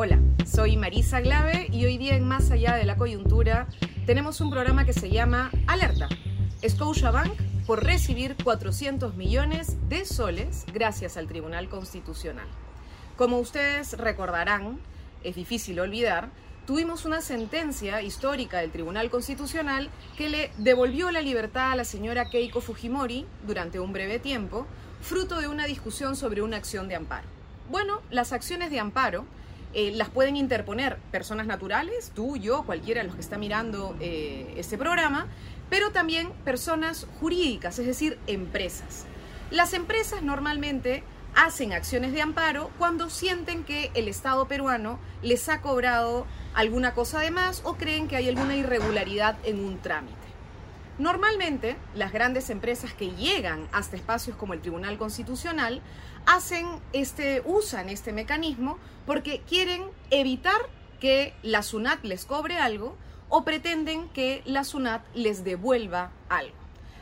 Hola, soy Marisa Glave y hoy día en Más Allá de la Coyuntura tenemos un programa que se llama Alerta. Scotiabank por recibir 400 millones de soles gracias al Tribunal Constitucional. Como ustedes recordarán, es difícil olvidar, tuvimos una sentencia histórica del Tribunal Constitucional que le devolvió la libertad a la señora Keiko Fujimori durante un breve tiempo, fruto de una discusión sobre una acción de amparo. Bueno, las acciones de amparo eh, las pueden interponer personas naturales, tú, yo, cualquiera de los que está mirando eh, este programa, pero también personas jurídicas, es decir, empresas. Las empresas normalmente hacen acciones de amparo cuando sienten que el Estado peruano les ha cobrado alguna cosa de más o creen que hay alguna irregularidad en un trámite. Normalmente, las grandes empresas que llegan hasta espacios como el Tribunal Constitucional hacen este, usan este mecanismo porque quieren evitar que la SUNAT les cobre algo o pretenden que la SUNAT les devuelva algo.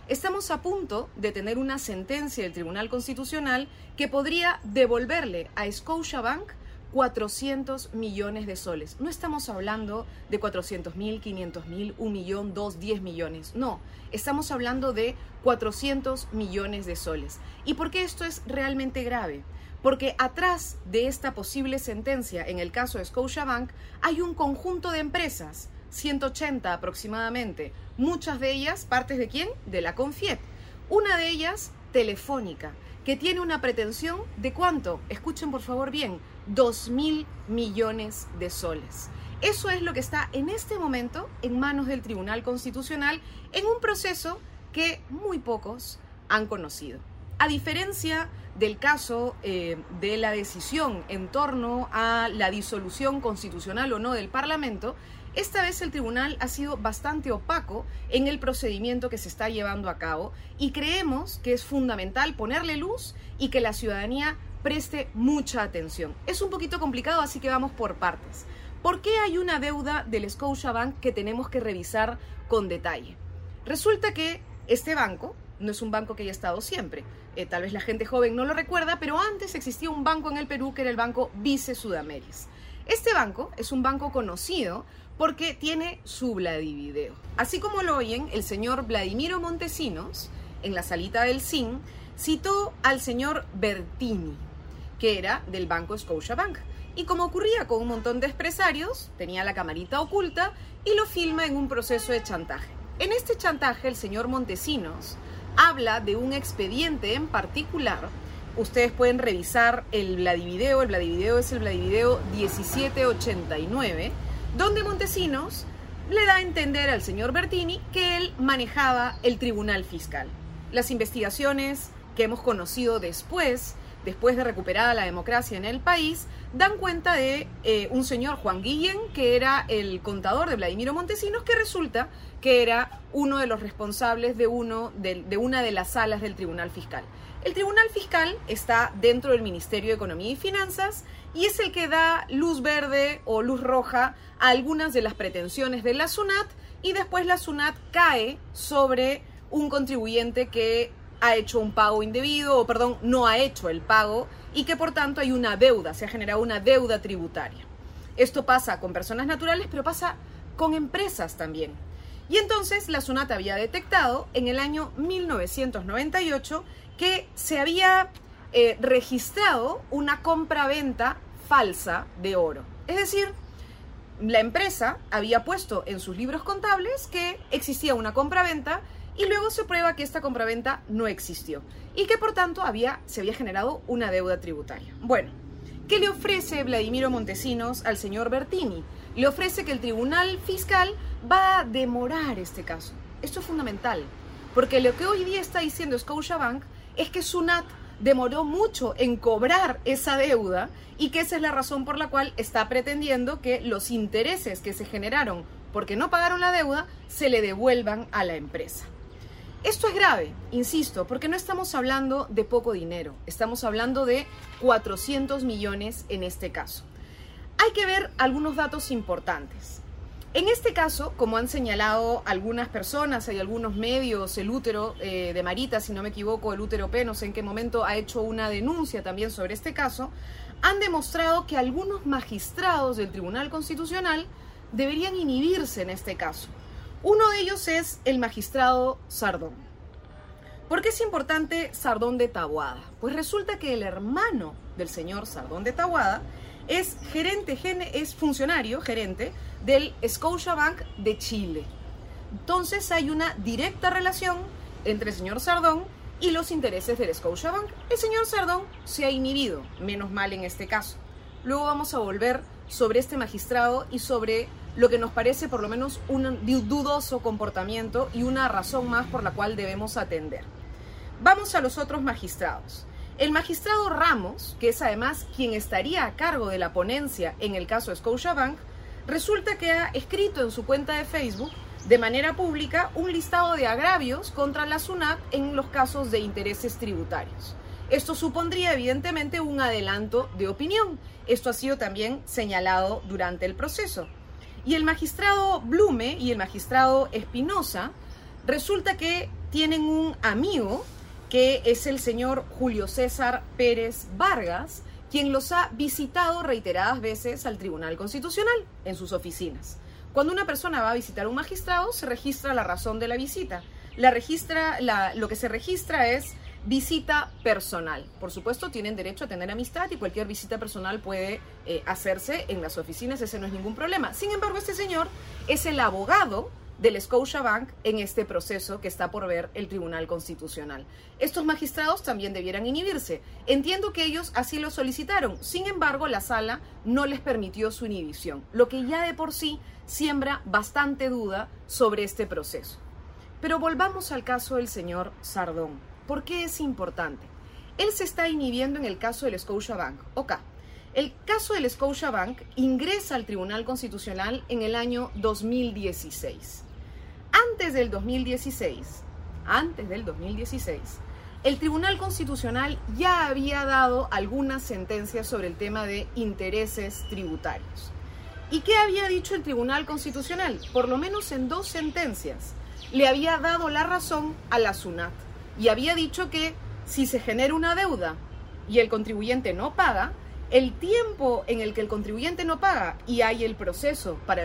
Estamos a punto de tener una sentencia del Tribunal Constitucional que podría devolverle a Scotiabank 400 millones de soles. No estamos hablando de 400 mil, 500 mil, un millón, dos, 10 millones. No, estamos hablando de 400 millones de soles. ¿Y por qué esto es realmente grave? Porque atrás de esta posible sentencia, en el caso de Scotiabank, hay un conjunto de empresas, 180 aproximadamente, muchas de ellas partes de quién? De la Confiep. Una de ellas, Telefónica, que tiene una pretensión de cuánto, escuchen por favor bien, 2 mil millones de soles. Eso es lo que está en este momento en manos del Tribunal Constitucional en un proceso que muy pocos han conocido. A diferencia del caso eh, de la decisión en torno a la disolución constitucional o no del Parlamento, esta vez el tribunal ha sido bastante opaco en el procedimiento que se está llevando a cabo y creemos que es fundamental ponerle luz y que la ciudadanía preste mucha atención. Es un poquito complicado, así que vamos por partes. ¿Por qué hay una deuda del Scotiabank que tenemos que revisar con detalle? Resulta que este banco no es un banco que haya estado siempre. Eh, tal vez la gente joven no lo recuerda, pero antes existía un banco en el Perú que era el Banco Vice Sudameris. Este banco es un banco conocido porque tiene su Vladivideo. Así como lo oyen, el señor Vladimiro Montesinos, en la salita del CIN, citó al señor Bertini, que era del banco Scotiabank. Y como ocurría con un montón de empresarios, tenía la camarita oculta y lo filma en un proceso de chantaje. En este chantaje, el señor Montesinos habla de un expediente en particular. Ustedes pueden revisar el Vladivideo. El Vladivideo es el Vladivideo 1789, donde Montesinos le da a entender al señor Bertini que él manejaba el tribunal fiscal. Las investigaciones que hemos conocido después después de recuperada la democracia en el país, dan cuenta de eh, un señor Juan Guillén, que era el contador de Vladimiro Montesinos, que resulta que era uno de los responsables de, uno, de, de una de las salas del Tribunal Fiscal. El Tribunal Fiscal está dentro del Ministerio de Economía y Finanzas y es el que da luz verde o luz roja a algunas de las pretensiones de la SUNAT y después la SUNAT cae sobre un contribuyente que ha hecho un pago indebido o, perdón, no ha hecho el pago y que por tanto hay una deuda, se ha generado una deuda tributaria. Esto pasa con personas naturales, pero pasa con empresas también. Y entonces la SUNAT había detectado en el año 1998 que se había eh, registrado una compra-venta falsa de oro. Es decir, la empresa había puesto en sus libros contables que existía una compra-venta y luego se prueba que esta compraventa no existió y que por tanto había, se había generado una deuda tributaria. Bueno, ¿qué le ofrece Vladimiro Montesinos al señor Bertini? Le ofrece que el Tribunal Fiscal va a demorar este caso. Esto es fundamental, porque lo que hoy día está diciendo Scotiabank es que Sunat demoró mucho en cobrar esa deuda y que esa es la razón por la cual está pretendiendo que los intereses que se generaron porque no pagaron la deuda se le devuelvan a la empresa. Esto es grave, insisto, porque no estamos hablando de poco dinero, estamos hablando de 400 millones en este caso. Hay que ver algunos datos importantes. En este caso, como han señalado algunas personas, hay algunos medios, el útero eh, de Marita, si no me equivoco, el útero P, no sé en qué momento, ha hecho una denuncia también sobre este caso, han demostrado que algunos magistrados del Tribunal Constitucional deberían inhibirse en este caso. Uno de ellos es el magistrado Sardón. ¿Por qué es importante Sardón de Tahuada? Pues resulta que el hermano del señor Sardón de Tahuada es gerente, es funcionario, gerente del Scotiabank de Chile. Entonces hay una directa relación entre el señor Sardón y los intereses del Scotiabank. El señor Sardón se ha inhibido, menos mal en este caso. Luego vamos a volver sobre este magistrado y sobre lo que nos parece por lo menos un dudoso comportamiento y una razón más por la cual debemos atender. Vamos a los otros magistrados. El magistrado Ramos, que es además quien estaría a cargo de la ponencia en el caso Scotiabank, resulta que ha escrito en su cuenta de Facebook de manera pública un listado de agravios contra la SUNAT en los casos de intereses tributarios. Esto supondría evidentemente un adelanto de opinión. Esto ha sido también señalado durante el proceso. Y el magistrado Blume y el magistrado Espinosa resulta que tienen un amigo que es el señor Julio César Pérez Vargas, quien los ha visitado reiteradas veces al Tribunal Constitucional en sus oficinas. Cuando una persona va a visitar a un magistrado, se registra la razón de la visita. La registra, lo que se registra es visita personal. Por supuesto, tienen derecho a tener amistad y cualquier visita personal puede eh, hacerse en las oficinas, ese no es ningún problema. Sin embargo, este señor es el abogado del Scotiabank en este proceso que está por ver el Tribunal Constitucional. Estos magistrados también debieran inhibirse. Entiendo que ellos así lo solicitaron, sin embargo la sala no les permitió su inhibición, lo que ya de por sí siembra bastante duda sobre este proceso. Pero volvamos al caso del señor Sardón. ¿Por qué es importante? Él se está inhibiendo en el caso del Scotiabank. Ok, el caso del Scotiabank ingresa al Tribunal Constitucional en el año 2016 antes del 2016, antes del 2016, el Tribunal Constitucional ya había dado algunas sentencias sobre el tema de intereses tributarios. ¿Y qué había dicho el Tribunal Constitucional? Por lo menos en dos sentencias le había dado la razón a la SUNAT y había dicho que si se genera una deuda y el contribuyente no paga, el tiempo en el que el contribuyente no paga y hay el proceso para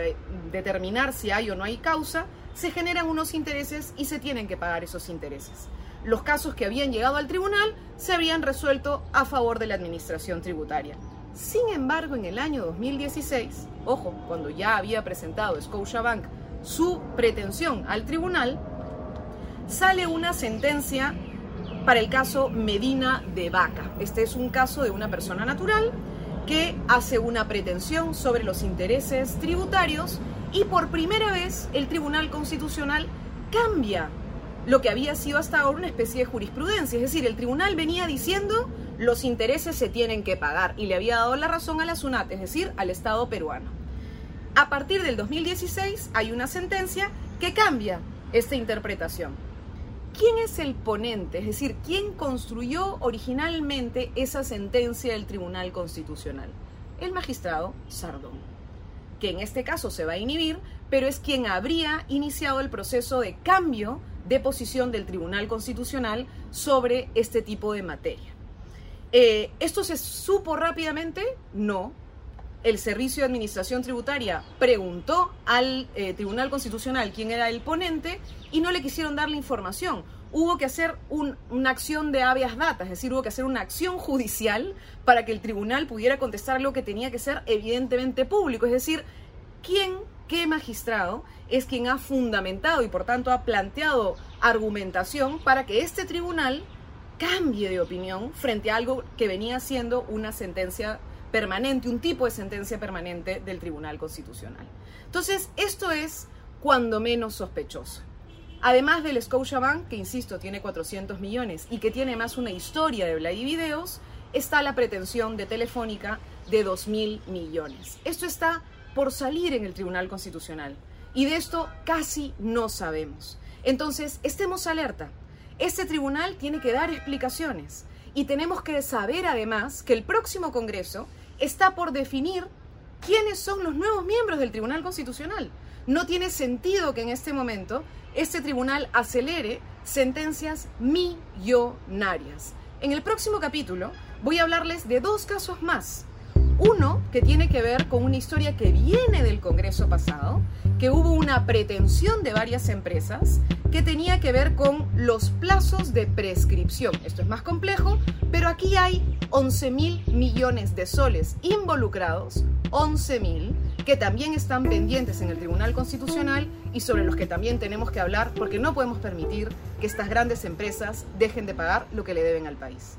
determinar si hay o no hay causa, se generan unos intereses y se tienen que pagar esos intereses. Los casos que habían llegado al tribunal se habían resuelto a favor de la administración tributaria. Sin embargo, en el año 2016, ojo, cuando ya había presentado Scotiabank su pretensión al tribunal, sale una sentencia para el caso Medina de Vaca. Este es un caso de una persona natural que hace una pretensión sobre los intereses tributarios y por primera vez el Tribunal Constitucional cambia lo que había sido hasta ahora una especie de jurisprudencia. Es decir, el tribunal venía diciendo los intereses se tienen que pagar y le había dado la razón a la SUNAT, es decir, al Estado peruano. A partir del 2016 hay una sentencia que cambia esta interpretación. ¿Quién es el ponente? Es decir, ¿quién construyó originalmente esa sentencia del Tribunal Constitucional? El magistrado Sardón que en este caso se va a inhibir, pero es quien habría iniciado el proceso de cambio de posición del Tribunal Constitucional sobre este tipo de materia. Eh, ¿Esto se supo rápidamente? No. El Servicio de Administración Tributaria preguntó al eh, Tribunal Constitucional quién era el ponente y no le quisieron dar la información. Hubo que hacer una acción de habeas data, es decir, hubo que hacer una acción judicial para que el tribunal pudiera contestar lo que tenía que ser evidentemente público, es decir, quién, qué magistrado es quien ha fundamentado y por tanto ha planteado argumentación para que este tribunal cambie de opinión frente a algo que venía siendo una sentencia permanente, un tipo de sentencia permanente del Tribunal Constitucional. Entonces, esto es cuando menos sospechoso. Además del Scotiabank, que insisto, tiene 400 millones y que tiene más una historia de Blay Videos, está la pretensión de Telefónica de 2 mil millones. Esto está por salir en el Tribunal Constitucional y de esto casi no sabemos. Entonces, estemos alerta. Este tribunal tiene que dar explicaciones y tenemos que saber además que el próximo Congreso está por definir quiénes son los nuevos miembros del Tribunal Constitucional. No tiene sentido que en este momento este tribunal acelere sentencias millonarias. En el próximo capítulo voy a hablarles de dos casos más Uno que tiene que ver con una historia que viene del Congreso pasado, que hubo una pretensión de varias empresas que tenía que ver con los plazos de prescripción. Esto es más complejo, pero aquí hay 11 mil millones de soles involucrados, 11 mil, que también están pendientes en el Tribunal Constitucional y sobre los que también tenemos que hablar porque no podemos permitir que estas grandes empresas dejen de pagar lo que le deben al país.